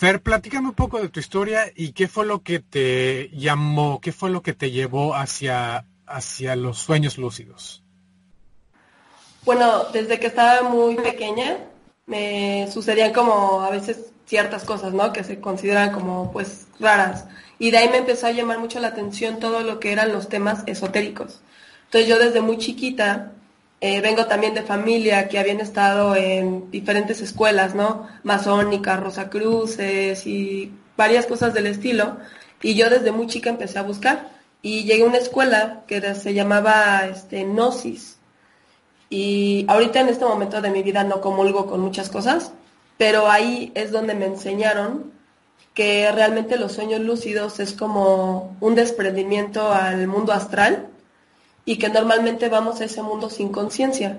Fer, platícame un poco de tu historia y qué fue lo que te llamó, qué fue lo que te llevó hacia, hacia los sueños lúcidos. Bueno, desde que estaba muy pequeña me sucedían como a veces ciertas cosas, ¿no? Que se consideran como pues raras. Y de ahí me empezó a llamar mucho la atención todo lo que eran los temas esotéricos. Entonces yo desde muy chiquita eh, vengo también de familia que habían estado en diferentes escuelas, ¿no? Masónicas, Rosacruces y varias cosas del estilo. Y yo desde muy chica empecé a buscar. Y llegué a una escuela que se llamaba este, Gnosis. Y ahorita en este momento de mi vida no comulgo con muchas cosas, pero ahí es donde me enseñaron que realmente los sueños lúcidos es como un desprendimiento al mundo astral y que normalmente vamos a ese mundo sin conciencia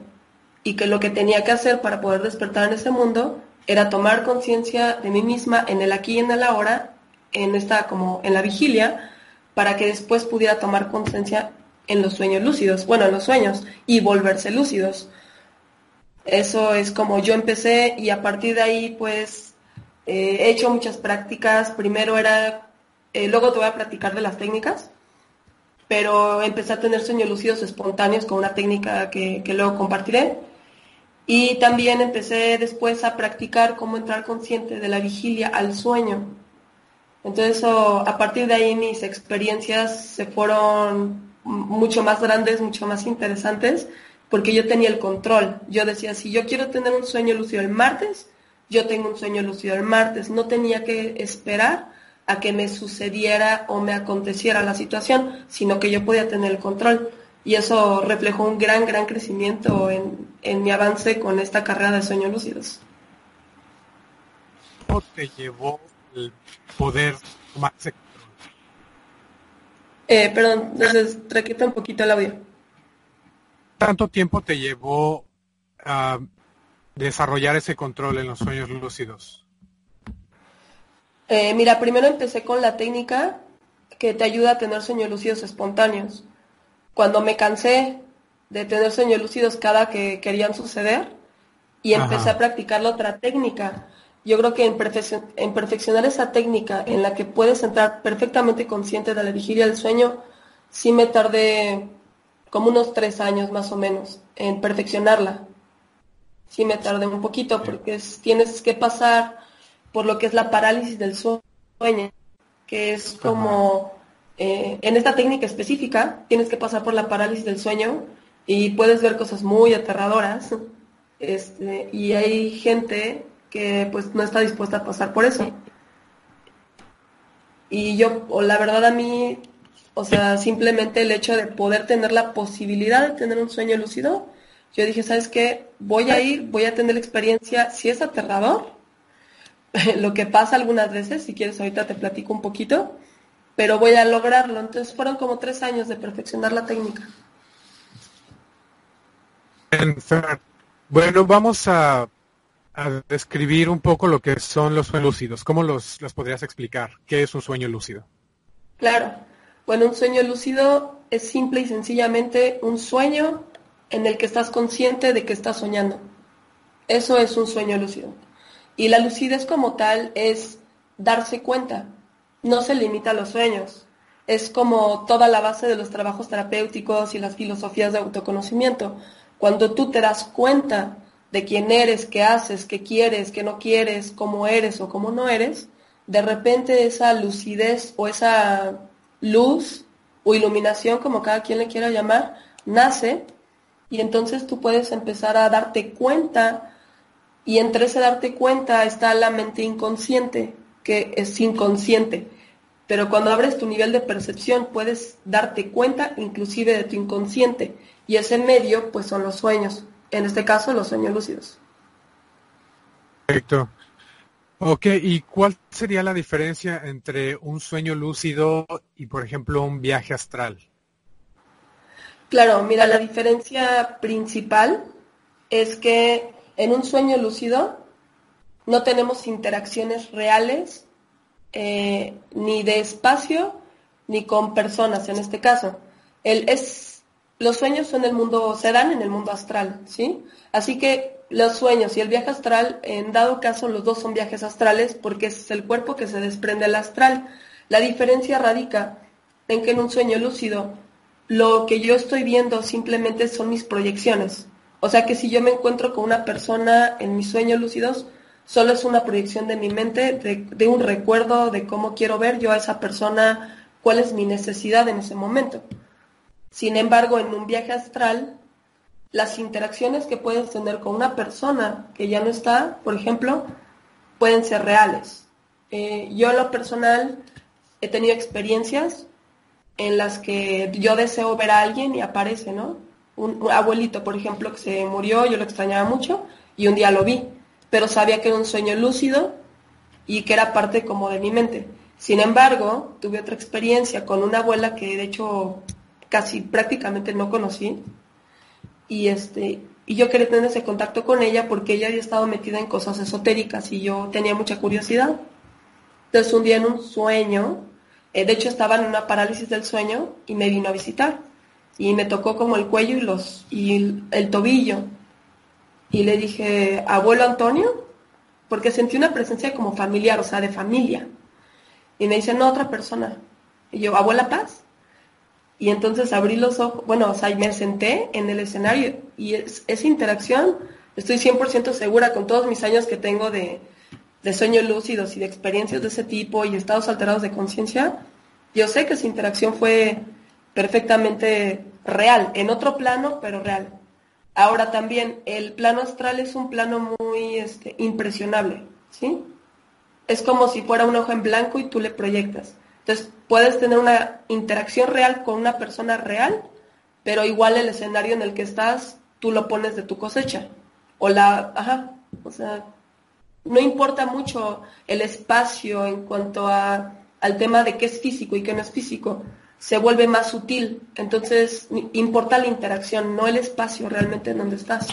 y que lo que tenía que hacer para poder despertar en ese mundo era tomar conciencia de mí misma en el aquí y en el ahora, en esta como en la vigilia, para que después pudiera tomar conciencia en los sueños lúcidos, bueno, en los sueños y volverse lúcidos. Eso es como yo empecé y a partir de ahí pues eh, he hecho muchas prácticas. Primero era, eh, luego te voy a platicar de las técnicas pero empecé a tener sueños lúcidos espontáneos con una técnica que, luego compartiré. Y también empecé después a practicar cómo entrar consciente de la vigilia al sueño. Entonces, a partir de ahí mis experiencias se fueron mucho más grandes, mucho más interesantes, porque yo tenía el control. Yo decía, si yo quiero tener un sueño lúcido el martes, yo tengo un sueño lúcido el martes. No tenía que esperar a que me sucediera o me aconteciera la situación, sino que yo podía tener el control. Y eso reflejó un gran, gran crecimiento en, mi avance con esta carrera de sueños lúcidos. ¿Cómo te llevó el poder tomar ese control? Eh, perdón, entonces requita un poquito el audio. ¿Tanto tiempo te llevó a desarrollar ese control en los sueños lúcidos? Eh, mira, primero empecé con la técnica que te ayuda a tener sueños lúcidos espontáneos. Cuando me cansé de tener sueños lúcidos cada que querían suceder y empecé a practicar la otra técnica. Yo creo que en, en, perfeccionar esa técnica en la que puedes entrar perfectamente consciente de la vigilia del sueño, sí me tardé como unos tres años más o menos en perfeccionarla. Sí me tardé un poquito porque tienes que pasar por lo que es la parálisis del sueño, que es como, eh, en esta técnica específica, tienes que pasar por la parálisis del sueño y puedes ver cosas muy aterradoras. Este, y hay gente que pues no está dispuesta a pasar por eso. Y yo, o la verdad a mí, o sea, simplemente el hecho de poder tener la posibilidad de tener un sueño lúcido, yo dije, ¿sabes qué? Voy a ir, voy a tener la experiencia, si es aterrador, lo que pasa algunas veces, si quieres ahorita te platico un poquito, pero voy a lograrlo. Entonces fueron como tres años de perfeccionar la técnica. Bueno, vamos a, describir un poco lo que son los sueños lúcidos. ¿Cómo los, los podrías explicar? ¿Qué es un sueño lúcido? Claro. Bueno, un sueño lúcido es simple y sencillamente un sueño en el que estás consciente de que estás soñando. Eso es un sueño lúcido. Y la lucidez como tal es darse cuenta, no se limita a los sueños. Es como toda la base de los trabajos terapéuticos y las filosofías de autoconocimiento. Cuando tú te das cuenta de quién eres, qué haces, qué quieres, qué no quieres, cómo eres o cómo no eres, de repente esa lucidez o esa luz o iluminación, como cada quien le quiera llamar, nace y entonces tú puedes empezar a darte cuenta y entre ese darte cuenta está la mente inconsciente, que es inconsciente. Pero cuando abres tu nivel de percepción puedes darte cuenta inclusive de tu inconsciente. Y ese medio pues son los sueños. En este caso los sueños lúcidos. Perfecto. Ok, ¿y cuál sería la diferencia entre un sueño lúcido y, por ejemplo, un viaje astral? Claro, mira, la diferencia principal es que en un sueño lúcido no tenemos interacciones reales eh, ni de espacio ni con personas en este caso. Los sueños son el mundo, se dan en el mundo astral, ¿sí? Así que los sueños y el viaje astral, en dado caso los dos son viajes astrales porque es el cuerpo que se desprende al astral. La diferencia radica en que en un sueño lúcido lo que yo estoy viendo simplemente son mis proyecciones. O sea que si yo me encuentro con una persona en mis sueños lúcidos, solo es una proyección de mi mente, de, un recuerdo de cómo quiero ver yo a esa persona, cuál es mi necesidad en ese momento. Sin embargo, en un viaje astral, las interacciones que puedes tener con una persona que ya no está, por ejemplo, pueden ser reales. Eh, yo en lo personal he tenido experiencias en las que yo deseo ver a alguien y aparece, ¿no? Un, abuelito, por ejemplo, que se murió, yo lo extrañaba mucho y un día lo vi, pero sabía que era un sueño lúcido y que era parte como de mi mente. Sin embargo, tuve otra experiencia con una abuela que de hecho casi prácticamente no conocí, y este y yo quería tener ese contacto con ella porque ella había estado metida en cosas esotéricas y yo tenía mucha curiosidad. Entonces un día en un sueño, eh, de hecho estaba en una parálisis del sueño y me vino a visitar y me tocó como el cuello y los y el, tobillo. Y le dije abuelo Antonio porque sentí una presencia como familiar, o sea de familia. Y me dice no otra persona y yo abuela Paz y entonces abrí los ojos, bueno, o sea, me senté en el escenario y es, esa interacción, estoy 100% segura con todos mis años que tengo de, de sueños lúcidos y de experiencias de ese tipo y estados alterados de conciencia, yo sé que esa interacción fue perfectamente real, en otro plano, pero real. Ahora también, el plano astral es un plano muy este, impresionable, ¿sí? Es como si fuera un ojo en blanco y tú le proyectas. Entonces, puedes tener una interacción real con una persona real, pero igual el escenario en el que estás, tú lo pones de tu cosecha. O la, ajá, o sea, no importa mucho el espacio en cuanto a, al tema de qué es físico y qué no es físico, se vuelve más sutil. Entonces, importa la interacción, no el espacio realmente en donde estás.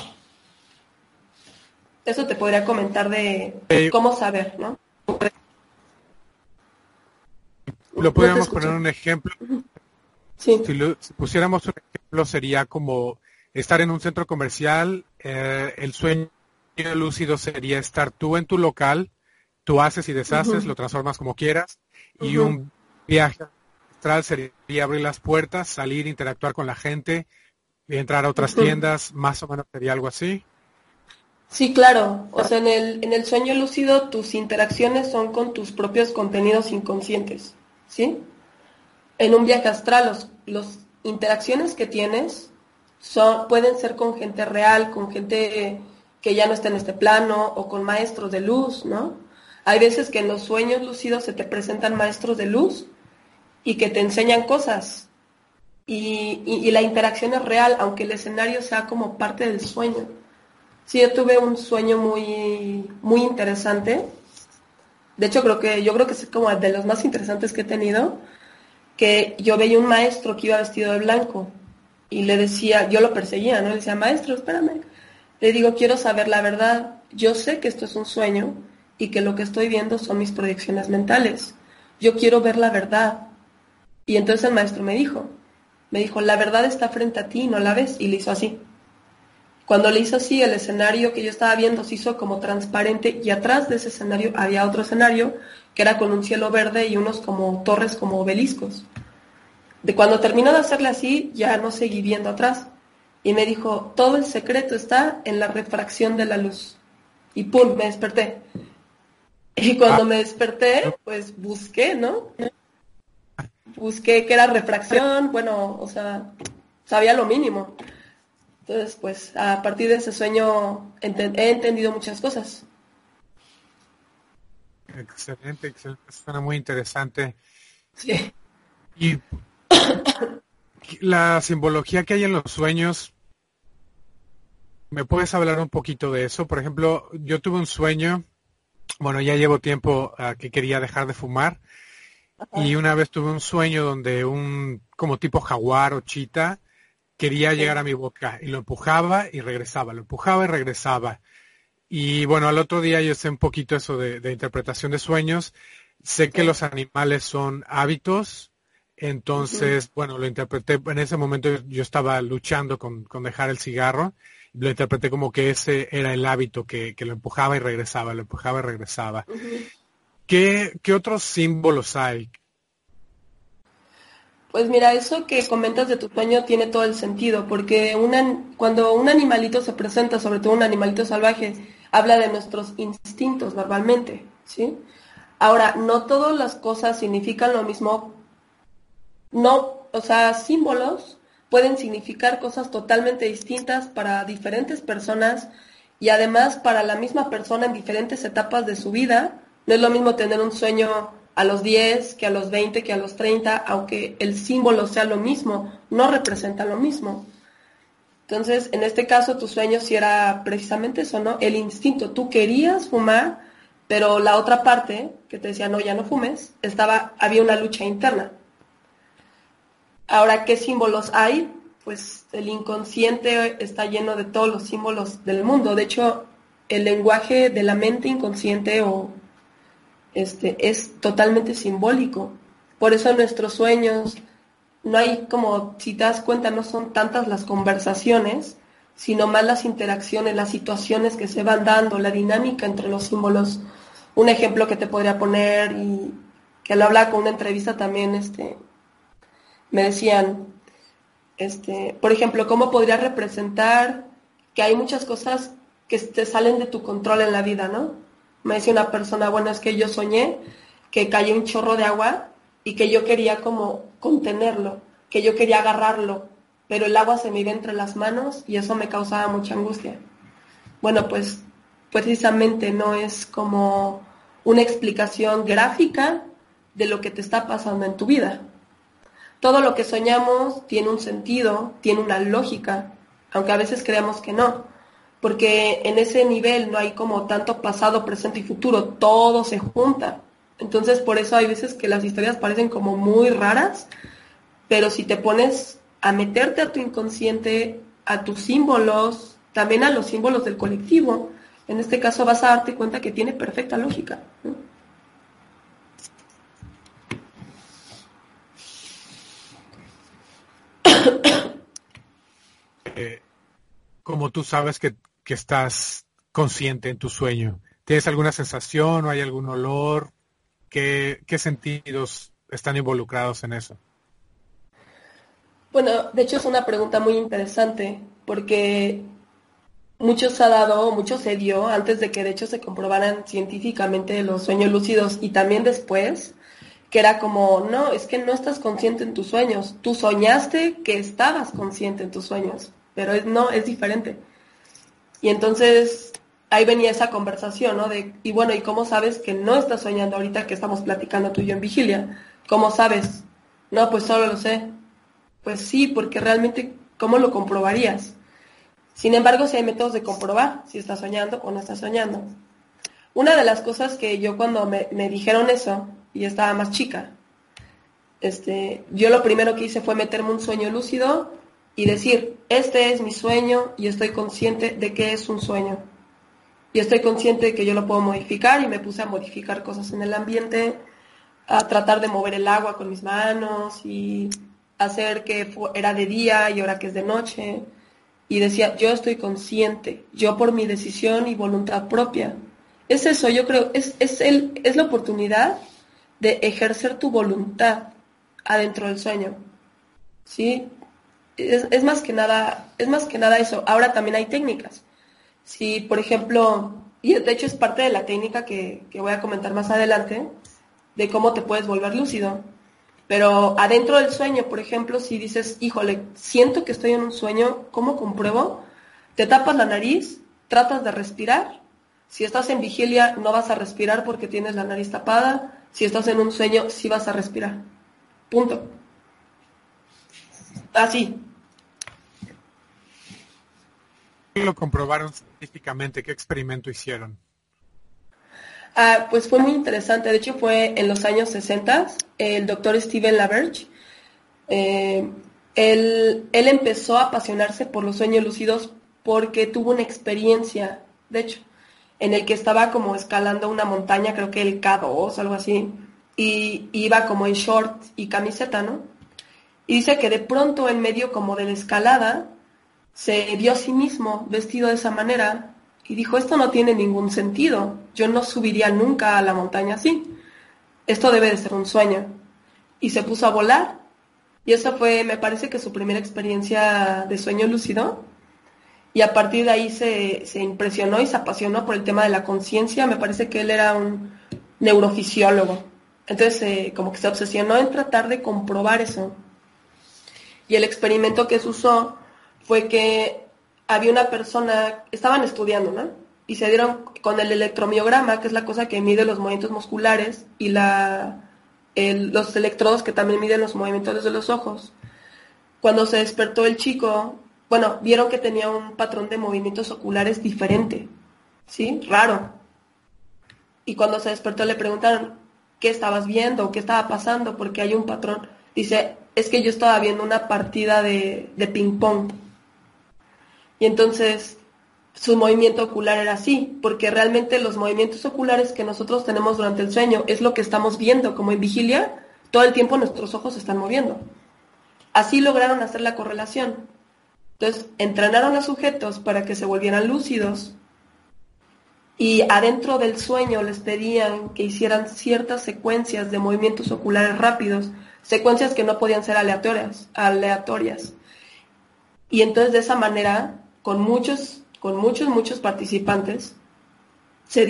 Eso te podría comentar de cómo saber, ¿no? Lo podríamos poner un ejemplo. Sí. Si, lo, si, pusiéramos un ejemplo sería como estar en un centro comercial, eh, el sueño lúcido sería estar tú en tu local, tú haces y deshaces, uh -huh. lo transformas como quieras, uh -huh. y un viaje sería abrir las puertas, salir, interactuar con la gente, entrar a otras uh -huh. tiendas, más o menos sería algo así. Sí, claro. O sea, en el, en el sueño lúcido tus interacciones son con tus propios contenidos inconscientes. ¿sí? En un viaje astral, los, los interacciones que tienes son, pueden ser con gente real, con gente que ya no está en este plano o con maestros de luz, ¿no? Hay veces que en los sueños lúcidos se te presentan maestros de luz y que te enseñan cosas. Y, y, la interacción es real, aunque el escenario sea como parte del sueño. Sí, yo tuve un sueño muy, muy interesante de hecho, creo que yo creo que es como de los más interesantes que he tenido, que yo veía un maestro que iba vestido de blanco y le decía, yo lo perseguía, ¿no? Le decía, maestro, espérame. Le digo, quiero saber la verdad. Yo sé que esto es un sueño y que lo que estoy viendo son mis proyecciones mentales. Yo quiero ver la verdad. Y entonces el maestro me dijo, me dijo, la verdad está frente a ti, no la ves. Y le hizo así. Cuando le hizo así, el escenario que yo estaba viendo se hizo como transparente y atrás de ese escenario había otro escenario que era con un cielo verde y unos como torres como obeliscos. De cuando terminó de hacerle así, ya no seguí viendo atrás. Y me dijo, todo el secreto está en la refracción de la luz. Y pum, me desperté. Y cuando me desperté, pues busqué, ¿no? Busqué qué era refracción, bueno, o sea, sabía lo mínimo. Entonces, pues a partir de ese sueño ent he entendido muchas cosas. Excelente, excelente. Suena muy interesante. Sí. Y la simbología que hay en los sueños, ¿me puedes hablar un poquito de eso? Por ejemplo, yo tuve un sueño, bueno, ya llevo tiempo uh, que quería dejar de fumar. Y una vez tuve un sueño donde un, como tipo jaguar o chita, quería llegar a mi boca y lo empujaba y regresaba, lo empujaba y regresaba. Y bueno, al otro día yo sé un poquito eso de, de interpretación de sueños. Sé que los animales son hábitos, entonces, uh -huh. bueno, lo interpreté, en ese momento yo estaba luchando con, con, dejar el cigarro lo interpreté como que ese era el hábito que, lo empujaba y regresaba, lo empujaba y regresaba. ¿Qué, ¿Qué otros símbolos hay? Pues mira, eso que comentas de tu sueño tiene todo el sentido, porque cuando un animalito se presenta, sobre todo un animalito salvaje, habla de nuestros instintos normalmente, ¿sí? Ahora, no todas las cosas significan lo mismo. No, o sea, símbolos pueden significar cosas totalmente distintas para diferentes personas y además para la misma persona en diferentes etapas de su vida. No es lo mismo tener un sueño a los 10, que a los 20, que a los 30, aunque el símbolo sea lo mismo, no representa lo mismo. Entonces, en este caso, tu sueño sí era precisamente eso, ¿no? El instinto. Tú querías fumar, pero la otra parte, que te decía, no, ya no fumes, estaba, había una lucha interna. Ahora, ¿qué símbolos hay? Pues el inconsciente está lleno de todos los símbolos del mundo. De hecho, el lenguaje de la mente inconsciente o este, es totalmente simbólico. Por eso nuestros sueños no hay como, si te das cuenta, no son tantas las conversaciones, sino más las interacciones, las situaciones que se van dando, la dinámica entre los símbolos. Un ejemplo que te podría poner y que lo hablaba con una entrevista también, este, me decían, este, por ejemplo, ¿cómo podría representar que hay muchas cosas que te salen de tu control en la vida, ¿no? Me decía una persona, bueno, es que yo soñé que cayó un chorro de agua y que yo quería como contenerlo, que yo quería agarrarlo, pero el agua se me iba entre las manos y eso me causaba mucha angustia. Bueno, pues precisamente no es como una explicación gráfica de lo que te está pasando en tu vida. Todo lo que soñamos tiene un sentido, tiene una lógica, aunque a veces creamos que no porque en ese nivel no hay como tanto pasado, presente y futuro, todo se junta. Entonces por eso hay veces que las historias parecen como muy raras, pero si te pones a meterte a tu inconsciente, a tus símbolos, también a los símbolos del colectivo, en este caso vas a darte cuenta que tiene perfecta lógica. Eh, como tú sabes que que estás consciente en tu sueño? ¿Tienes alguna sensación o hay algún olor? ¿Qué, sentidos están involucrados en eso? Bueno, de hecho es una pregunta muy interesante porque mucho se ha dado, mucho se dio antes de que de hecho se comprobaran científicamente los sueños lúcidos y también después, que era como, no, es que no estás consciente en tus sueños, tú soñaste que estabas consciente en tus sueños, pero es, no, es diferente. Y entonces ahí venía esa conversación, ¿no? De, y bueno, ¿y cómo sabes que no estás soñando ahorita que estamos platicando tú y yo en vigilia? ¿Cómo sabes? No, pues solo lo sé. Pues sí, porque realmente, ¿cómo lo comprobarías? Sin embargo, si hay métodos de comprobar si estás soñando o no estás soñando. Una de las cosas que yo cuando me, me dijeron eso, y estaba más chica, este, yo lo primero que hice fue meterme un sueño lúcido y decir, este es mi sueño y estoy consciente de que es un sueño. Y estoy consciente de que yo lo puedo modificar y me puse a modificar cosas en el ambiente, a tratar de mover el agua con mis manos y hacer que era de día y ahora que es de noche. Y decía, yo estoy consciente, yo por mi decisión y voluntad propia. Es eso, yo creo, es, es, el, es la oportunidad de ejercer tu voluntad adentro del sueño. ¿Sí? Es, más que nada, es más que nada eso. Ahora también hay técnicas. Si, por ejemplo, y de hecho es parte de la técnica que, voy a comentar más adelante, de cómo te puedes volver lúcido. Pero adentro del sueño, por ejemplo, si dices, híjole, siento que estoy en un sueño, ¿cómo compruebo? Te tapas la nariz, tratas de respirar. Si estás en vigilia, no vas a respirar porque tienes la nariz tapada. Si estás en un sueño, sí vas a respirar. Punto. Así, lo comprobaron científicamente? ¿Qué experimento hicieron? Ah, pues fue muy interesante. De hecho, fue en los años 60. El doctor Steven Laberge, eh, él, él empezó a apasionarse por los sueños lúcidos porque tuvo una experiencia, de hecho, en el que estaba como escalando una montaña, creo que el K2 o algo así, y iba como en short y camiseta, ¿no? Y dice que de pronto en medio como de la escalada, se vio a sí mismo vestido de esa manera y dijo, esto no tiene ningún sentido, yo no subiría nunca a la montaña así, esto debe de ser un sueño. Y se puso a volar y esa fue, me parece que su primera experiencia de sueño lúcido. Y a partir de ahí se, se impresionó y se apasionó por el tema de la conciencia. Me parece que él era un neurofisiólogo. Entonces, eh, como que se obsesionó en tratar de comprobar eso. Y el experimento que se usó fue que había una persona, estaban estudiando, ¿no? Y se dieron con el electromiograma, que es la cosa que mide los movimientos musculares, y los electrodos que también miden los movimientos de los ojos. Cuando se despertó el chico, bueno, vieron que tenía un patrón de movimientos oculares diferente, ¿sí? Raro. Y cuando se despertó le preguntaron, ¿qué estabas viendo? ¿Qué estaba pasando? Porque hay un patrón. Dice, es que yo estaba viendo una partida de, de ping-pong y entonces su movimiento ocular era así, porque realmente los movimientos oculares que nosotros tenemos durante el sueño es lo que estamos viendo, como en vigilia, todo el tiempo nuestros ojos están moviendo. Así lograron hacer la correlación. Entonces, entrenaron a sujetos para que se volvieran lúcidos y adentro del sueño les pedían que hicieran ciertas secuencias de movimientos oculares rápidos, secuencias que no podían ser aleatorias, aleatorias. Y entonces de esa manera con muchos, con muchos, muchos participantes, se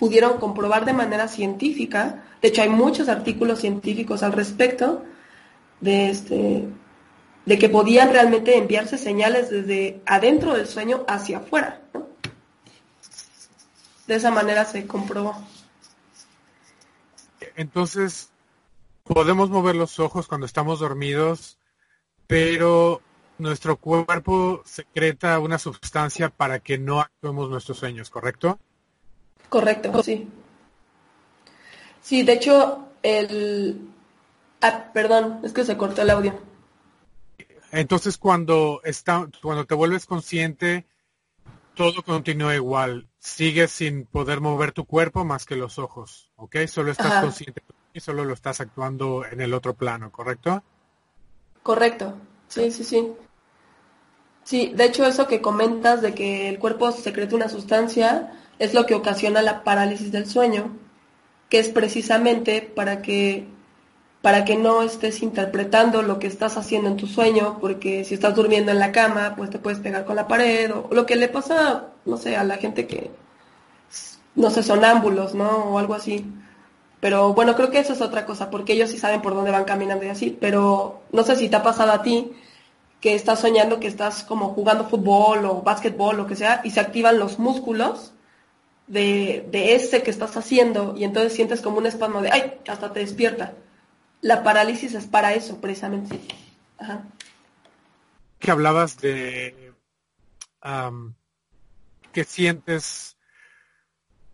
pudieron comprobar de manera científica, de hecho hay muchos artículos científicos al respecto, de, este, de que podían realmente enviarse señales desde adentro del sueño hacia afuera. De esa manera se comprobó. Entonces, podemos mover los ojos cuando estamos dormidos, pero nuestro cuerpo secreta una sustancia para que no actuemos nuestros sueños, ¿correcto? Correcto, sí. Sí, de hecho, el... Ah, perdón, es que se cortó el audio. Entonces, cuando, está, cuando te vuelves consciente, todo continúa igual. Sigues sin poder mover tu cuerpo más que los ojos, ¿ok? Solo estás consciente y solo lo estás actuando en el otro plano, ¿correcto? Correcto, sí, sí, sí. Sí, de hecho eso que comentas de que el cuerpo secreta una sustancia es lo que ocasiona la parálisis del sueño, que es precisamente para que para que no estés interpretando lo que estás haciendo en tu sueño, porque si estás durmiendo en la cama, pues te puedes pegar con la pared, o lo que le pasa, no sé, a la gente que, no sé, sonámbulos, ¿no? O algo así. Pero bueno, creo que eso es otra cosa, porque ellos sí saben por dónde van caminando y así, pero no sé si te ha pasado a ti, que estás soñando que estás como jugando fútbol o básquetbol, lo que sea, y se activan los músculos de, de ese que estás haciendo y entonces sientes como un espasmo de, ay, hasta te despierta. La parálisis es para eso, precisamente. Ajá. Que hablabas de que sientes,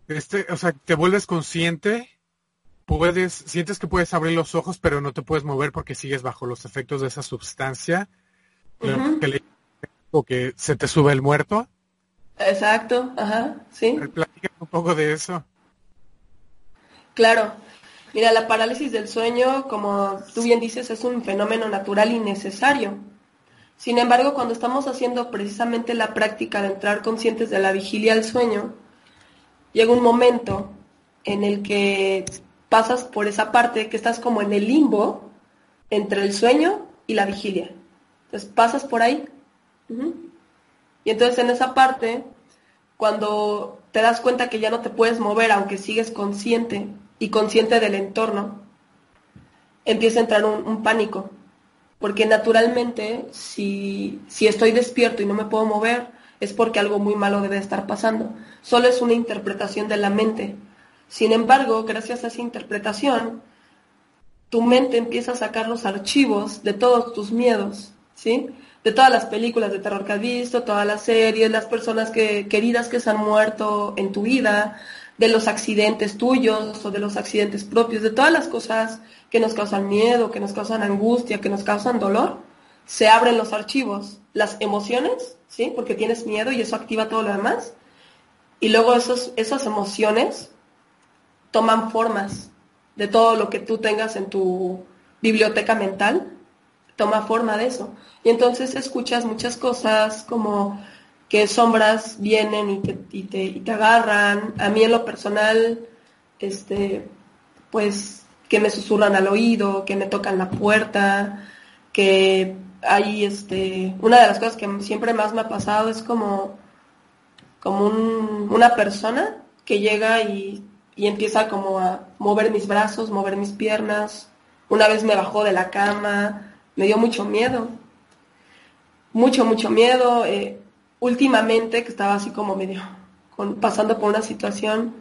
este, o sea, te vuelves consciente, puedes, sientes que puedes abrir los ojos, pero no te puedes mover porque sigues bajo los efectos de esa sustancia o que se te sube el muerto. Exacto, ajá, sí. Platica un poco de eso. Claro. Mira, la parálisis del sueño, como tú bien dices, es un fenómeno natural y necesario. Sin embargo, cuando estamos haciendo precisamente la práctica de entrar conscientes de la vigilia al sueño, llega un momento en el que pasas por esa parte que estás como en el limbo entre el sueño y la vigilia. Entonces pasas por ahí. Y entonces en esa parte, cuando te das cuenta que ya no te puedes mover, aunque sigues consciente y consciente del entorno, empieza a entrar un, pánico. Porque naturalmente, si, si estoy despierto y no me puedo mover, es porque algo muy malo debe estar pasando. Solo es una interpretación de la mente. Sin embargo, gracias a esa interpretación, tu mente empieza a sacar los archivos de todos tus miedos ¿sí? De todas las películas de terror que has visto, todas las series, las personas que, queridas que se han muerto en tu vida, de los accidentes tuyos o de los accidentes propios, de todas las cosas que nos causan miedo, que nos causan angustia, que nos causan dolor, se abren los archivos, las emociones, ¿sí? Porque tienes miedo y eso activa todo lo demás. Y luego esos, esas emociones toman formas de todo lo que tú tengas en tu biblioteca mental toma forma de eso. Y entonces escuchas muchas cosas como que sombras vienen y te, y te, y te agarran. A mí en lo personal, este, pues que me susurran al oído, que me tocan la puerta, que hay este, una de las cosas que siempre más me ha pasado es como, como una persona que llega y, y empieza como a mover mis brazos, mover mis piernas. Una vez me bajó de la cama, me dio mucho miedo, mucho, mucho miedo. Eh, últimamente, que estaba así como medio pasando por una situación,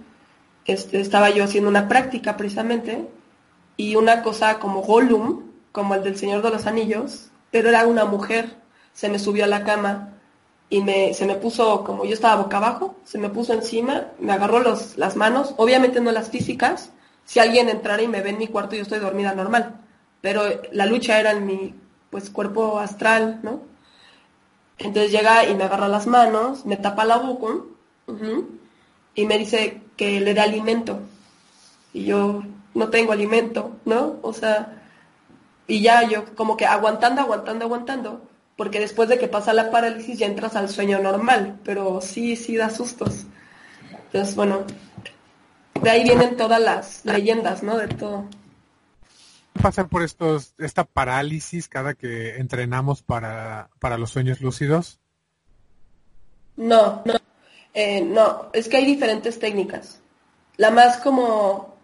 este, estaba yo haciendo una práctica precisamente, y una cosa como Gollum, como el del Señor de los Anillos, pero era una mujer, se me subió a la cama y me, se me puso, como yo estaba boca abajo, se me puso encima, me agarró los, las manos, obviamente no las físicas, si alguien entrara y me ve en mi cuarto yo estoy dormida normal, pero la lucha era en mi pues cuerpo astral, ¿no? Entonces llega y me agarra las manos, me tapa la boca y me dice que le dé alimento. Y yo no tengo alimento, ¿no? O sea, y ya yo como que aguantando, aguantando, aguantando, porque después de que pasa la parálisis ya entras al sueño normal, pero sí, sí da sustos. Entonces, bueno, de ahí vienen todas las leyendas, ¿no? De todo. ¿Pasar por estos, esta parálisis cada que entrenamos para, para los sueños lúcidos? No, no, eh, no, es que hay diferentes técnicas. La más como,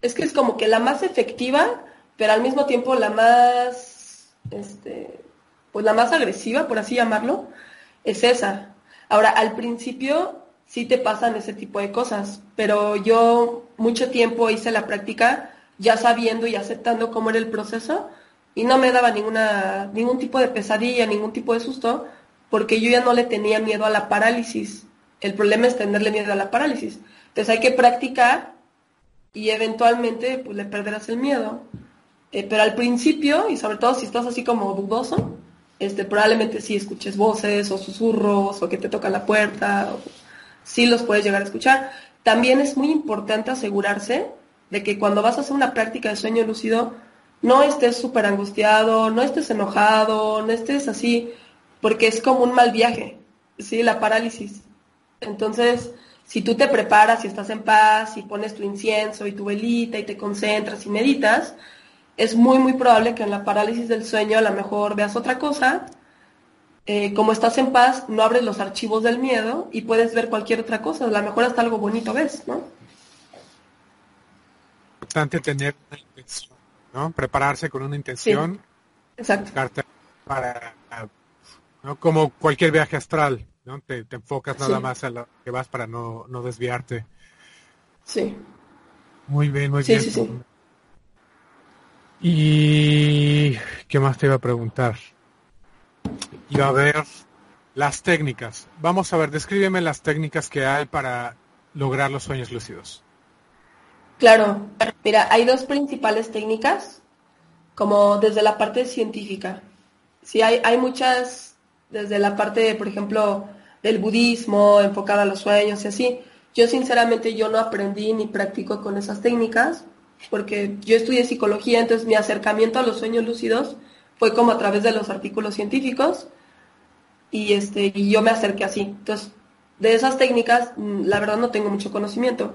es que es como que la más efectiva, pero al mismo tiempo la más, este, pues la más agresiva, por así llamarlo, es esa. Ahora, al principio sí te pasan ese tipo de cosas, pero yo mucho tiempo hice la práctica ya sabiendo y aceptando cómo era el proceso y no me daba ninguna, ningún tipo de pesadilla, ningún tipo de susto, porque yo ya no le tenía miedo a la parálisis. El problema es tenerle miedo a la parálisis. Entonces hay que practicar y eventualmente pues, le perderás el miedo. Eh, pero al principio, y sobre todo si estás así como dudoso, este, probablemente sí escuches voces o susurros o que te toca la puerta, o, sí los puedes llegar a escuchar. También es muy importante asegurarse de que cuando vas a hacer una práctica de sueño lúcido, no estés súper angustiado, no estés enojado, no estés así, porque es como un mal viaje, ¿sí? La parálisis. Entonces, si tú te preparas y estás en paz y pones tu incienso y tu velita y te concentras y meditas, es muy, muy probable que en la parálisis del sueño a lo mejor veas otra cosa. Eh, como estás en paz, no abres los archivos del miedo y puedes ver cualquier otra cosa. A lo mejor hasta algo bonito ves, ¿no? Importante tener una intención, ¿no? Prepararse con una intención. Exacto. Para, ¿no? Como cualquier viaje astral. ¿no? Te, enfocas nada más a lo que vas para no, no desviarte. Sí. Muy bien, muy bien. Sí, sí. ¿Y qué más te iba a preguntar? Iba a ver las técnicas. Vamos a ver, descríbeme las técnicas que hay para lograr los sueños lúcidos. Claro, mira, hay dos principales técnicas, como desde la parte científica. Sí, hay, hay muchas desde la parte, por ejemplo, del budismo, enfocada a los sueños y así. Yo sinceramente yo no aprendí ni practico con esas técnicas, porque yo estudié psicología, entonces mi acercamiento a los sueños lúcidos fue como a través de los artículos científicos y este y yo me acerqué así. Entonces, de esas técnicas, mm, la verdad no tengo mucho conocimiento,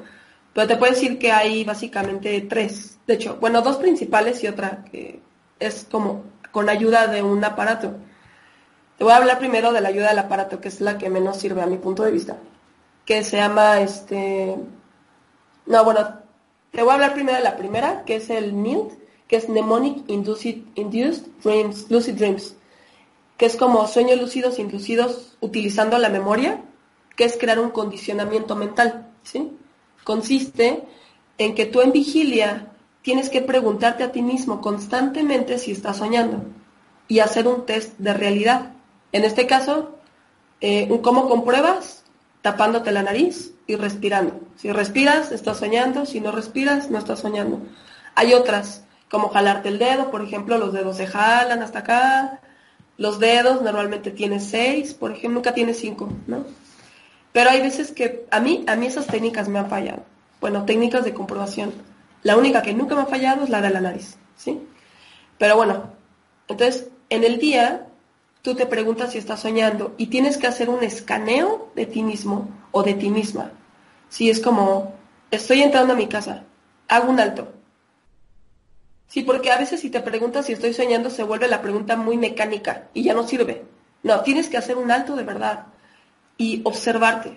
pero te puedo decir que hay básicamente tres. De hecho, bueno, dos principales y otra que es como con ayuda de un aparato. Te voy a hablar primero de la ayuda del aparato, que es la que menos sirve a mi punto de vista, que se llama este... No, bueno, te voy a hablar primero de la primera, que es el NILD, que es Mnemonic Induced, Induced Dreams, Lucid Dreams, que es como sueños lúcidos inducidos utilizando la memoria, que es crear un condicionamiento mental, ¿sí? Consiste en que tú en vigilia tienes que preguntarte a ti mismo constantemente si estás soñando y hacer un test de realidad. En este caso, eh, ¿cómo compruebas? Tapándote la nariz y respirando. Si respiras, estás soñando. Si no respiras, no estás soñando. Hay otras, como jalarte el dedo, por ejemplo, los dedos se jalan hasta acá. Los dedos normalmente tienes seis, por ejemplo, nunca tienes cinco, ¿no? Pero hay veces que a mí, a mí esas técnicas me han fallado. Bueno, técnicas de comprobación. La única que nunca me ha fallado es la de la nariz, ¿sí? Pero bueno, entonces en el día tú te preguntas si estás soñando y tienes que hacer un escaneo de ti mismo o de ti misma. Si es como, estoy entrando a mi casa, hago un alto. Sí, porque a veces si te preguntas si estoy soñando se vuelve la pregunta muy mecánica y ya no sirve. No, tienes que hacer un alto de verdad y observarte.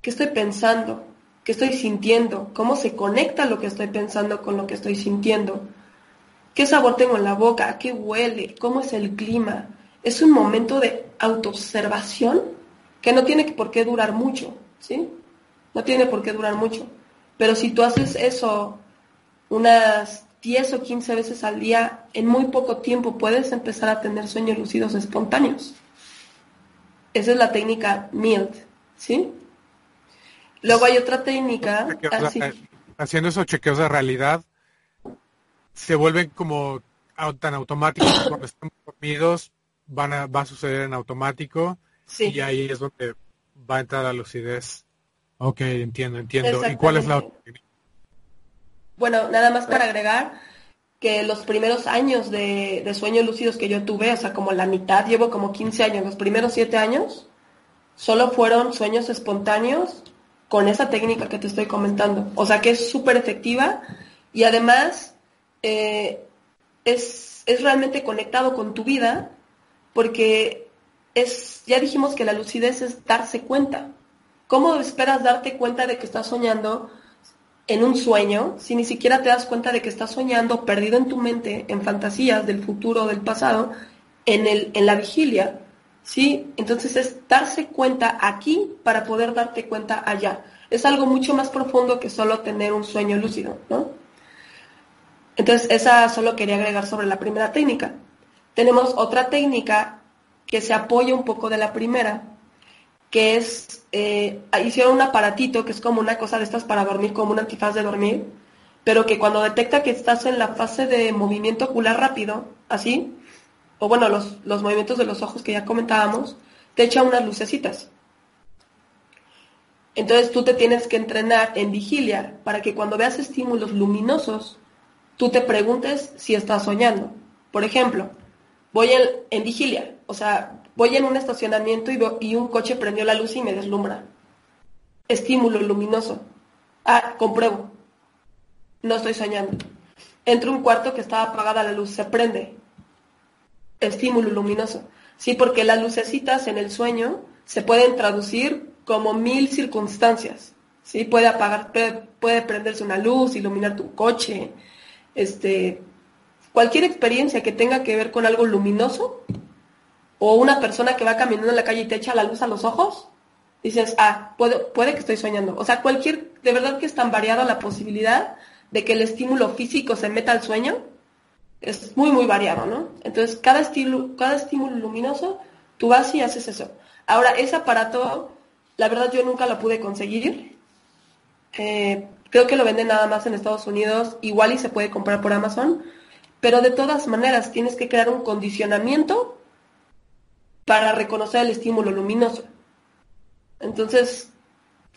¿Qué estoy pensando? ¿Qué estoy sintiendo? ¿Cómo se conecta lo que estoy pensando con lo que estoy sintiendo? ¿Qué sabor tengo en la boca? ¿Qué huele? ¿Cómo es el clima? Es un momento de autoobservación que no tiene por qué durar mucho, ¿sí? No tiene por qué durar mucho. Pero si tú haces eso unas 10 o 15 veces al día, en muy poco tiempo puedes empezar a tener sueños lúcidos espontáneos. Esa es la técnica MILT, ¿sí? Luego hay otra técnica. Así. Haciendo esos chequeos de realidad, se vuelven como tan automáticos cuando están dormidos, van a, va a suceder en automático y ahí es donde va a entrar la lucidez. Ok, entiendo, entiendo. ¿Y cuál es la otra? Bueno, nada más para agregar que los primeros años de, de, sueños lúcidos que yo tuve, o sea, como la mitad, llevo como 15 años, los primeros 7 años, solo fueron sueños espontáneos con esa técnica que te estoy comentando. O sea, que es súper efectiva y además eh, es, es realmente conectado con tu vida porque es, ya dijimos que la lucidez es darse cuenta. ¿Cómo esperas darte cuenta de que estás soñando en un sueño si ni siquiera te das cuenta de que estás soñando perdido en tu mente, en fantasías del futuro, del pasado, en, el, en la vigilia? ¿Sí? Entonces es darse cuenta aquí para poder darte cuenta allá. Es algo mucho más profundo que solo tener un sueño lúcido, ¿no? Entonces, esa solo quería agregar sobre la primera técnica. Tenemos otra técnica que se apoya un poco de la primera, que es, eh, hicieron un aparatito que es como una cosa de estas para dormir, como un antifaz de dormir, pero que cuando detecta que estás en la fase de movimiento ocular rápido, así, o bueno, los, los movimientos de los ojos que ya comentábamos, te echa unas lucecitas. Entonces tú te tienes que entrenar en vigilia para que cuando veas estímulos luminosos, tú te preguntes si estás soñando. Por ejemplo, voy en, vigilia, o sea, voy en un estacionamiento y, un coche prendió la luz y me deslumbra. Estímulo luminoso. Ah, compruebo. No estoy soñando. Entro un cuarto que estaba apagada la luz, se prende. Estímulo luminoso. Sí, porque las lucecitas en el sueño se pueden traducir como mil circunstancias. Sí, puede apagar, puede prenderse una luz, iluminar tu coche, este, cualquier experiencia que tenga que ver con algo luminoso, o una persona que va caminando en la calle y te echa la luz a los ojos, dices, ah, puede, puede que estoy soñando. O sea, cualquier, de verdad que es tan variada la posibilidad de que el estímulo físico se meta al sueño, es muy, muy variado, ¿no? Entonces, cada, estilo, cada estímulo luminoso, tú vas y haces eso. Ahora, ese aparato, la verdad yo nunca lo pude conseguir. Eh, Creo que lo venden nada más en Estados Unidos, igual y se puede comprar por Amazon, pero de todas maneras tienes que crear un condicionamiento para reconocer el estímulo luminoso. Entonces,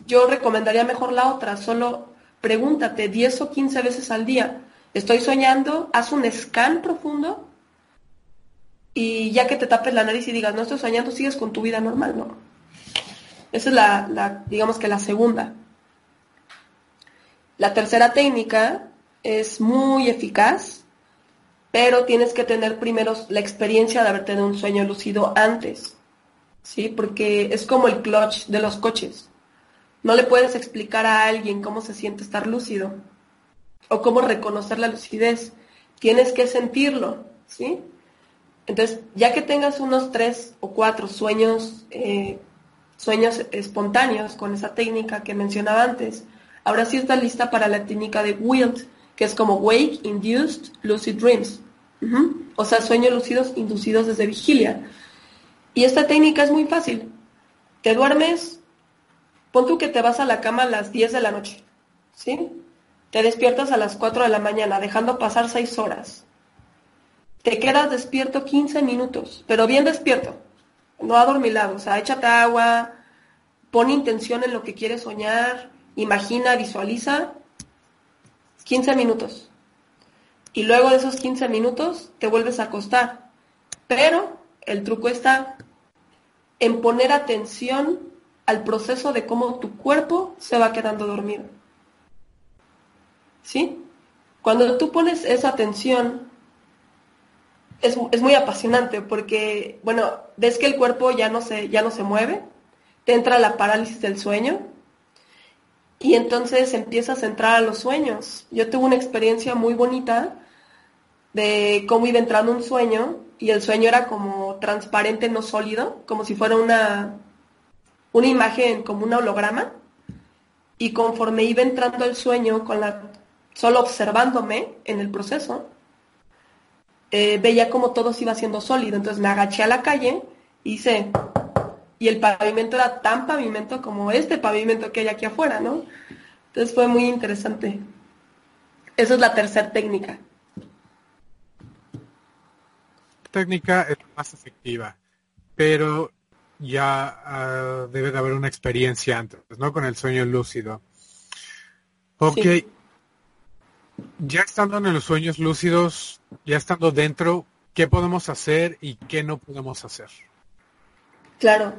yo recomendaría mejor la otra, solo pregúntate 10 o 15 veces al día, estoy soñando, haz un scan profundo y ya que te tapes la nariz y digas, no estoy soñando, sigues con tu vida normal, ¿no? Esa es la, la digamos que la segunda. La tercera técnica es muy eficaz, pero tienes que tener primero la experiencia de haber tenido un sueño lúcido antes, ¿sí? Porque es como el clutch de los coches. No le puedes explicar a alguien cómo se siente estar lúcido o cómo reconocer la lucidez. Tienes que sentirlo, ¿sí? Entonces, ya que tengas unos tres o cuatro sueños, eh, sueños espontáneos con esa técnica que mencionaba antes, Ahora sí está lista para la técnica de WILD, que es como Wake Induced Lucid Dreams. O sea, sueños lúcidos inducidos desde vigilia. Y esta técnica es muy fácil. Te duermes, pon tú que te vas a la cama a las 10 de la noche, ¿sí? Te despiertas a las 4 de la mañana, dejando pasar 6 horas. Te quedas despierto 15 minutos, pero bien despierto, no adormilado. O sea, échate agua, pon intención en lo que quieres soñar, imagina, visualiza 15 minutos. Y luego de esos 15 minutos te vuelves a acostar. Pero el truco está en poner atención al proceso de cómo tu cuerpo se va quedando dormido. ¿Sí? Cuando tú pones esa atención, es, muy apasionante porque, bueno, ves que el cuerpo ya no, se, ya no se mueve, te entra la parálisis del sueño y entonces empiezas a entrar a los sueños. Yo tuve una experiencia muy bonita de cómo iba entrando un sueño y el sueño era como transparente, no sólido, como si fuera una, una imagen, como un holograma. Y conforme iba entrando el sueño, con la, solo observándome en el proceso, eh, veía como todo se iba haciendo sólido. Entonces me agaché a la calle, hice, y el pavimento era tan pavimento como este pavimento que hay aquí afuera, ¿no? Entonces fue muy interesante. Esa es la tercera técnica técnica es más efectiva, pero ya ah, debe de haber una experiencia antes, ¿no? Con el sueño lúcido. Ok. Ya estando en los sueños lúcidos, ya estando dentro, ¿qué podemos hacer y qué no podemos hacer? Claro.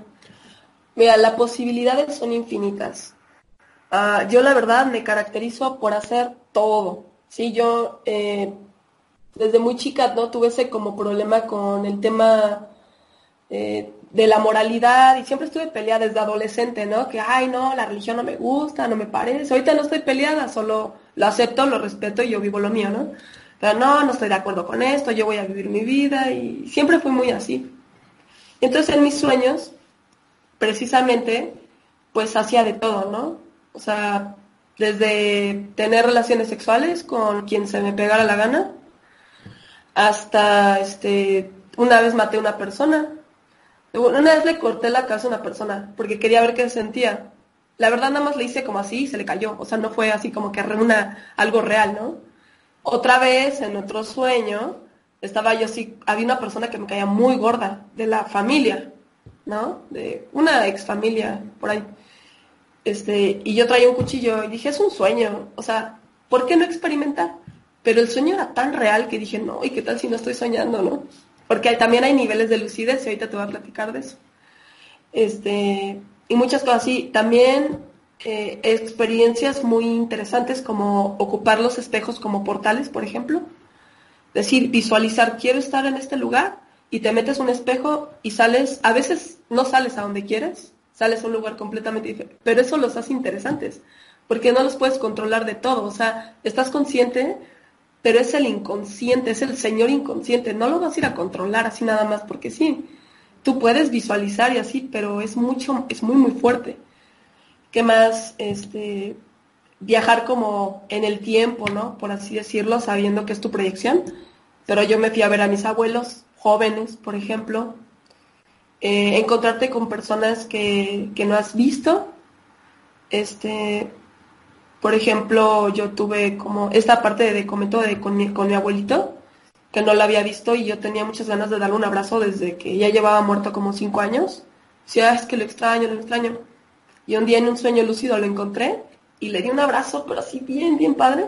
Mira, las posibilidades son infinitas. Ah, yo la verdad me caracterizo por hacer todo. Sí, yo eh, desde muy chica, ¿no? Tuve ese como problema con el tema eh, de la moralidad y siempre estuve peleada desde adolescente, ¿no? Que, ay, no, la religión no me gusta, no me parece. Ahorita no estoy peleada, solo lo acepto, lo respeto y yo vivo lo mío, ¿no? Pero no, no estoy de acuerdo con esto, yo voy a vivir mi vida y siempre fui muy así. Entonces en mis sueños, precisamente, pues hacía de todo, ¿no? O sea, desde tener relaciones sexuales con quien se me pegara la gana, hasta este una vez maté a una persona. Una vez le corté la cabeza a una persona porque quería ver qué sentía. La verdad nada más le hice como así y se le cayó. O sea, no fue así como que una, algo real, ¿no? Otra vez, en otro sueño, estaba yo así, había una persona que me caía muy gorda, de la familia, ¿no? De una ex familia, por ahí. Este, y yo traía un cuchillo y dije, es un sueño. O sea, ¿por qué no experimentar? Pero el sueño era tan real que dije, no, ¿y qué tal si no estoy soñando, no? Porque también hay niveles de lucidez y ahorita te voy a platicar de eso. Este, y muchas cosas así. También eh, experiencias muy interesantes como ocupar los espejos como portales, por ejemplo. Decir, visualizar, quiero estar en este lugar y te metes un espejo y sales, a veces no sales a donde quieres, sales a un lugar completamente diferente, pero eso los hace interesantes, porque no los puedes controlar de todo, o sea, estás consciente pero es el inconsciente, es el señor inconsciente, no lo vas a ir a controlar así nada más porque sí. Tú puedes visualizar y así, pero es mucho, es muy, muy fuerte. ¿Qué más? Este, viajar como en el tiempo, ¿no? Por así decirlo, sabiendo que es tu proyección. Pero yo me fui a ver a mis abuelos jóvenes, por ejemplo. Eh, encontrarte con personas que, que no has visto. Este, por ejemplo, yo tuve como esta parte de comento de, con, mi, con mi abuelito, que no lo había visto y yo tenía muchas ganas de darle un abrazo desde que ya llevaba muerto como cinco años. Si ah, es que lo extraño, lo extraño. Y un día en un sueño lúcido lo encontré y le di un abrazo, pero así bien, bien padre.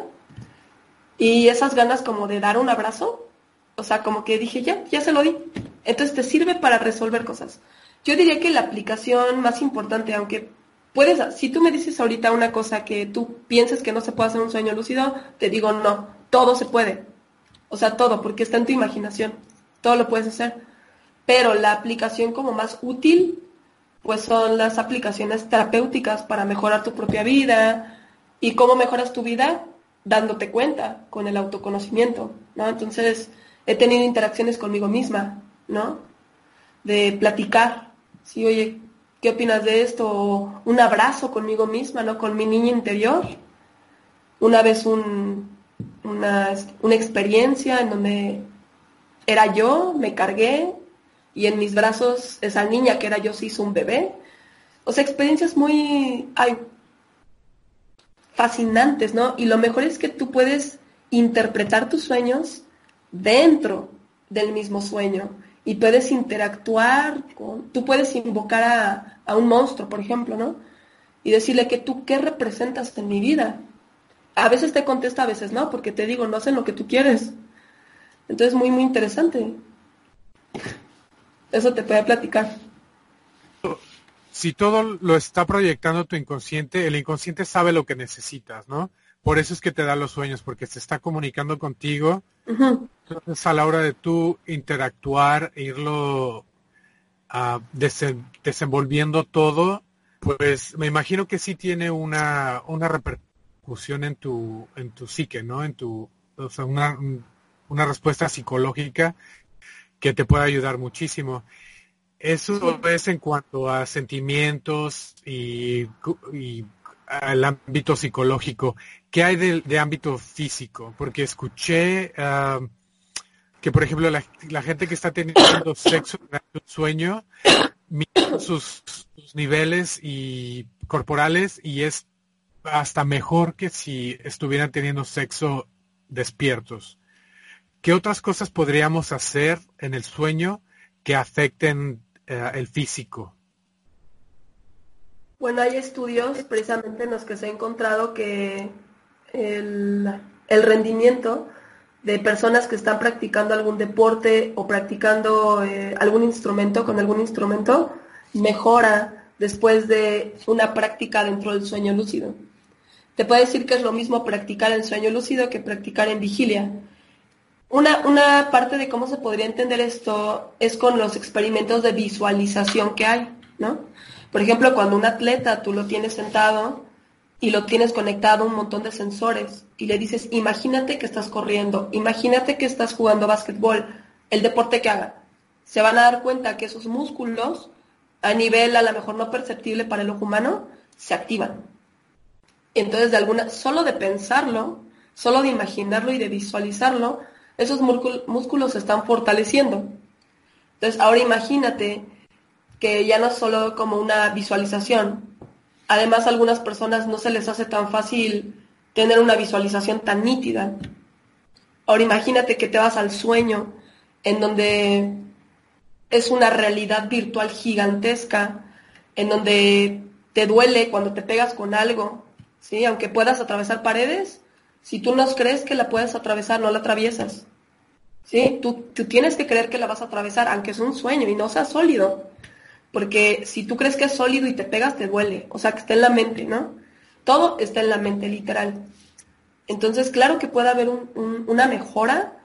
Y esas ganas como de dar un abrazo, o sea, como que dije, ya, ya se lo di. Entonces te sirve para resolver cosas. Yo diría que la aplicación más importante, aunque puedes, si tú me dices ahorita una cosa que tú pienses que no se puede hacer un sueño lúcido, te digo no, todo se puede. O sea, todo, porque está en tu imaginación. Todo lo puedes hacer. Pero la aplicación como más útil, pues son las aplicaciones terapéuticas para mejorar tu propia vida. ¿Y cómo mejoras tu vida? Dándote cuenta con el autoconocimiento, ¿no? Entonces, he tenido interacciones conmigo misma, ¿no? De platicar. Sí, oye, ¿qué opinas de esto? un abrazo conmigo misma, ¿no? Con mi niña interior. Una vez un, una, experiencia en donde era yo, me cargué y en mis brazos esa niña que era yo se hizo un bebé. O sea, experiencias muy ay, fascinantes, ¿no? Y lo mejor es que tú puedes interpretar tus sueños dentro del mismo sueño y puedes interactuar con, tú puedes invocar a, a, un monstruo, por ejemplo, ¿no? Y decirle que tú qué representas en mi vida. A veces te contesta, a veces no, porque te digo, no hacen lo que tú quieres. Entonces, muy, muy interesante. Eso te puede platicar. Si todo lo está proyectando tu inconsciente, el inconsciente sabe lo que necesitas, ¿no? Por eso es que te da los sueños, porque se está comunicando contigo. Entonces, a la hora de tú interactuar e irlo uh, desenvolviendo todo, pues me imagino que sí tiene una, una repercusión en tu, en tu psique, ¿no? En tu, o sea, una, una respuesta psicológica que te puede ayudar muchísimo. Eso es en cuanto a sentimientos y, y al ámbito psicológico. ¿Qué hay de, ámbito físico? Porque escuché ah, que, por ejemplo, la, gente que está teniendo sexo durante un sueño, mide sus, niveles y corporales y es hasta mejor que si estuvieran teniendo sexo despiertos. ¿Qué otras cosas podríamos hacer en el sueño que afecten eh, el físico? Bueno, hay estudios precisamente en los que se ha encontrado que el, rendimiento de personas que están practicando algún deporte o practicando eh, algún instrumento con algún instrumento mejora después de una práctica dentro del sueño lúcido. Te puedo decir que es lo mismo practicar el sueño lúcido que practicar en vigilia. Una, parte de cómo se podría entender esto es con los experimentos de visualización que hay, ¿no? Por ejemplo, cuando un atleta tú lo tienes sentado y lo tienes conectado a un montón de sensores y le dices, imagínate que estás corriendo, imagínate que estás jugando básquetbol, el deporte que haga. Se van a dar cuenta que esos músculos, a nivel a lo mejor no perceptible para el ojo humano, se activan. Entonces, de alguna, solo de pensarlo, solo de imaginarlo y de visualizarlo, esos músculos se están fortaleciendo. Entonces, ahora imagínate que ya no es solo como una visualización. Además, a algunas personas no se les hace tan fácil tener una visualización tan nítida. Ahora imagínate que te vas al sueño en donde es una realidad virtual gigantesca, en donde te duele cuando te pegas con algo, ¿sí? Aunque puedas atravesar paredes, si tú no crees que la puedes atravesar, no la atraviesas. ¿Sí? Tú, tú, tienes que creer que la vas a atravesar, aunque es un sueño y no sea sólido. Porque si tú crees que es sólido y te pegas, te duele. O sea, que está en la mente, ¿no? Todo está en la mente, literal. Entonces, claro que puede haber una mejora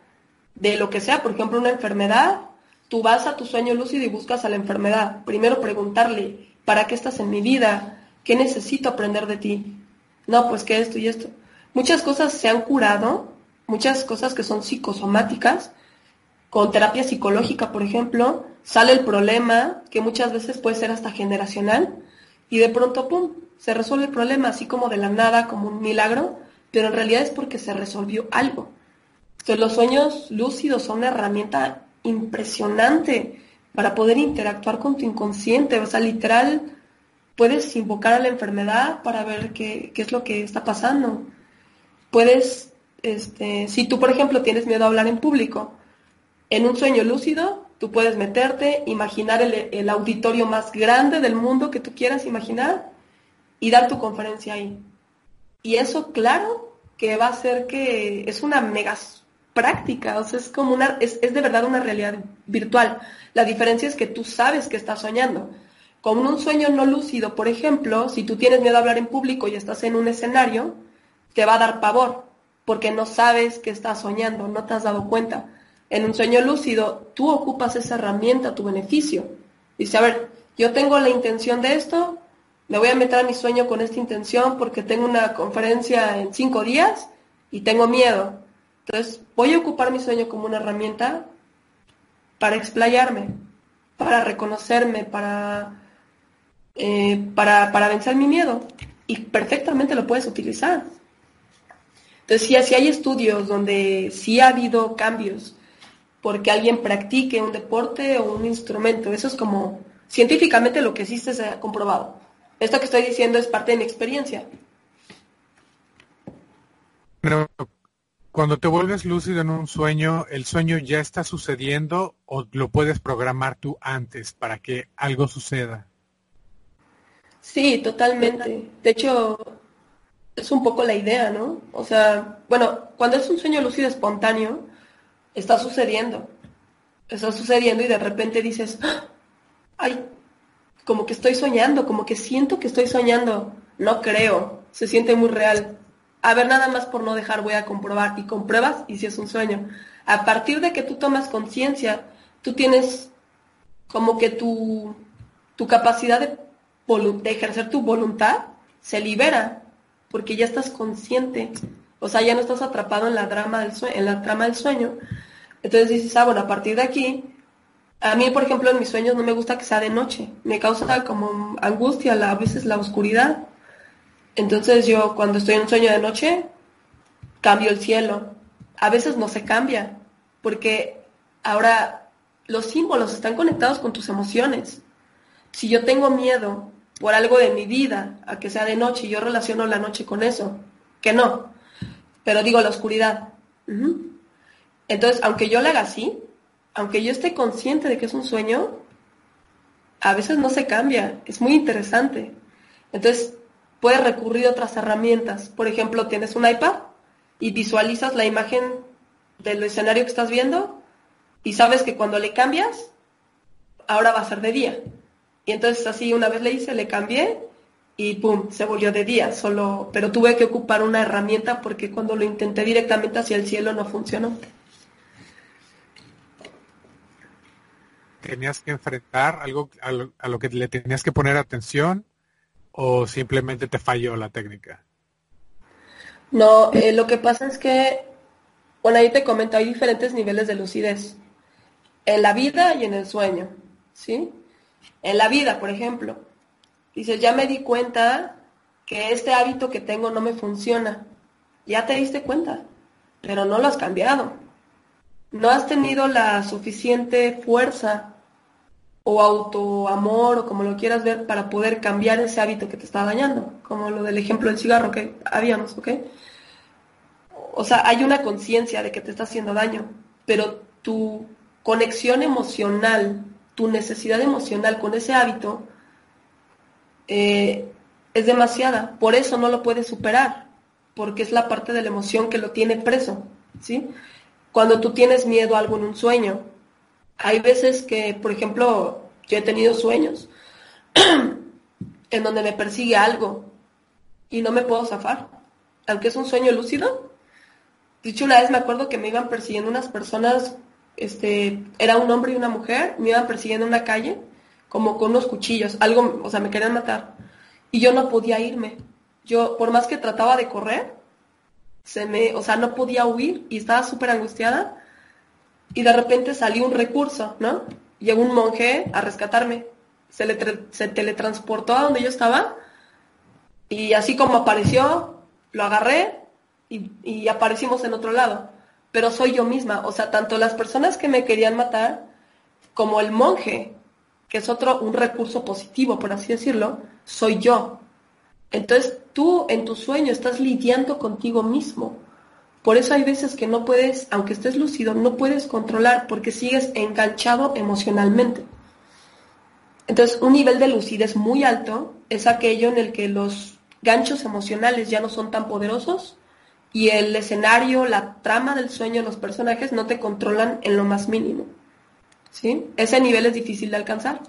de lo que sea. Por ejemplo, una enfermedad. Tú vas a tu sueño lúcido y buscas a la enfermedad. Primero preguntarle, ¿para qué estás en mi vida? ¿Qué necesito aprender de ti? No, pues que esto y esto. Muchas cosas se han curado, muchas cosas que son psicosomáticas, con terapia psicológica, por ejemplo, sale el problema, que muchas veces puede ser hasta generacional, y de pronto, ¡pum!, se resuelve el problema, así como de la nada, como un milagro, pero en realidad es porque se resolvió algo. Entonces los sueños lúcidos son una herramienta impresionante para poder interactuar con tu inconsciente, o sea, literal, puedes invocar a la enfermedad para ver qué, qué es lo que está pasando puedes, este, si tú, por ejemplo, tienes miedo a hablar en público, en un sueño lúcido, tú puedes meterte, imaginar el, auditorio más grande del mundo que tú quieras imaginar y dar tu conferencia ahí. Y eso, claro, que va a ser que es una mega práctica, o sea, es como una, es, es de verdad una realidad virtual. La diferencia es que tú sabes que estás soñando. Con un sueño no lúcido, por ejemplo, si tú tienes miedo a hablar en público y estás en un escenario, te va a dar pavor, porque no sabes que estás soñando, no te has dado cuenta. En un sueño lúcido, tú ocupas esa herramienta a tu beneficio. Dice, a ver, yo tengo la intención de esto, me voy a meter a mi sueño con esta intención porque tengo una conferencia en cinco días y tengo miedo. Entonces, voy a ocupar mi sueño como una herramienta para explayarme, para reconocerme, para, eh, para, para vencer mi miedo. Y perfectamente lo puedes utilizar. Entonces, sí, hay estudios donde sí ha habido cambios porque alguien practique un deporte o un instrumento. Eso es como científicamente lo que existe se ha comprobado. Esto que estoy diciendo es parte de mi experiencia. Pero cuando te vuelves lúcido en un sueño, ¿el sueño ya está sucediendo o lo puedes programar tú antes para que algo suceda? Sí, totalmente. De hecho, es un poco la idea, ¿no? O sea, bueno, cuando es un sueño lúcido espontáneo, está sucediendo. está sucediendo y de repente dices, ¡Ah! ay, como que estoy soñando, como que siento que estoy soñando. No creo, se siente muy real. A ver, nada más por no dejar voy a comprobar y compruebas y si es un sueño. A partir de que tú tomas conciencia, tú tienes como que tu, tu capacidad de, de ejercer tu voluntad se libera porque ya estás consciente. O sea, ya no estás atrapado en la, del en la trama del sueño. Entonces dices, ah, bueno, a partir de aquí, a mí, por ejemplo, en mis sueños no me gusta que sea de noche. Me causa como angustia a veces la oscuridad. Entonces yo cuando estoy en un sueño de noche, cambio el cielo. A veces no se cambia, porque ahora los símbolos están conectados con tus emociones. Si yo tengo miedo por algo de mi vida a que sea de noche yo relaciono la noche con eso, que no, pero digo la oscuridad. Entonces, aunque yo le haga así, aunque yo esté consciente de que es un sueño, a veces no se cambia. Es muy interesante. Entonces, puedes recurrir a otras herramientas. Por ejemplo, tienes un iPad y visualizas la imagen del escenario que estás viendo y sabes que cuando le cambias, ahora va a ser de día. Y entonces así una vez le hice, le cambié y pum, se volvió de día, solo, pero tuve que ocupar una herramienta porque cuando lo intenté directamente hacia el cielo no funcionó. tenías que enfrentar algo a lo, que le tenías que poner atención o simplemente te falló la técnica? No, eh, lo que pasa es que, bueno, ahí te comento, hay diferentes niveles de lucidez. En la vida y en el sueño, ¿sí? En la vida, por ejemplo, dices, ya me di cuenta que este hábito que tengo no me funciona. Ya te diste cuenta, pero no lo has cambiado no has tenido la suficiente fuerza o autoamor o como lo quieras ver para poder cambiar ese hábito que te está dañando, como lo del ejemplo del cigarro que habíamos, ¿ok? O sea, hay una conciencia de que te está haciendo daño, pero tu conexión emocional, tu necesidad emocional con ese hábito eh, es demasiada, por eso no lo puedes superar, porque es la parte de la emoción que lo tiene preso, ¿sí? cuando tú tienes miedo a algo en un sueño. Hay veces que, por ejemplo, yo he tenido sueños en donde me persigue algo y no me puedo zafar, aunque es un sueño lúcido. Dicho una vez me acuerdo que me iban persiguiendo unas personas, este, era un hombre y una mujer, me iban persiguiendo en una calle, como con unos cuchillos, algo, o sea, me querían matar. Y yo no podía irme. Yo, por más que trataba de correr, se me, o sea, no podía huir y estaba súper angustiada. Y de repente salió un recurso, ¿no? Llegó un monje a rescatarme. Se, le se teletransportó a donde yo estaba y así como apareció, lo agarré y, y aparecimos en otro lado. Pero soy yo misma, o sea, tanto las personas que me querían matar como el monje, que es otro, un recurso positivo, por así decirlo, soy yo. Entonces tú en tu sueño estás lidiando contigo mismo. Por eso hay veces que no puedes, aunque estés lúcido, no puedes controlar porque sigues enganchado emocionalmente. Entonces un nivel de lucidez muy alto es aquello en el que los ganchos emocionales ya no son tan poderosos y el escenario, la trama del sueño, los personajes no te controlan en lo más mínimo. ¿Sí? Ese nivel es difícil de alcanzar.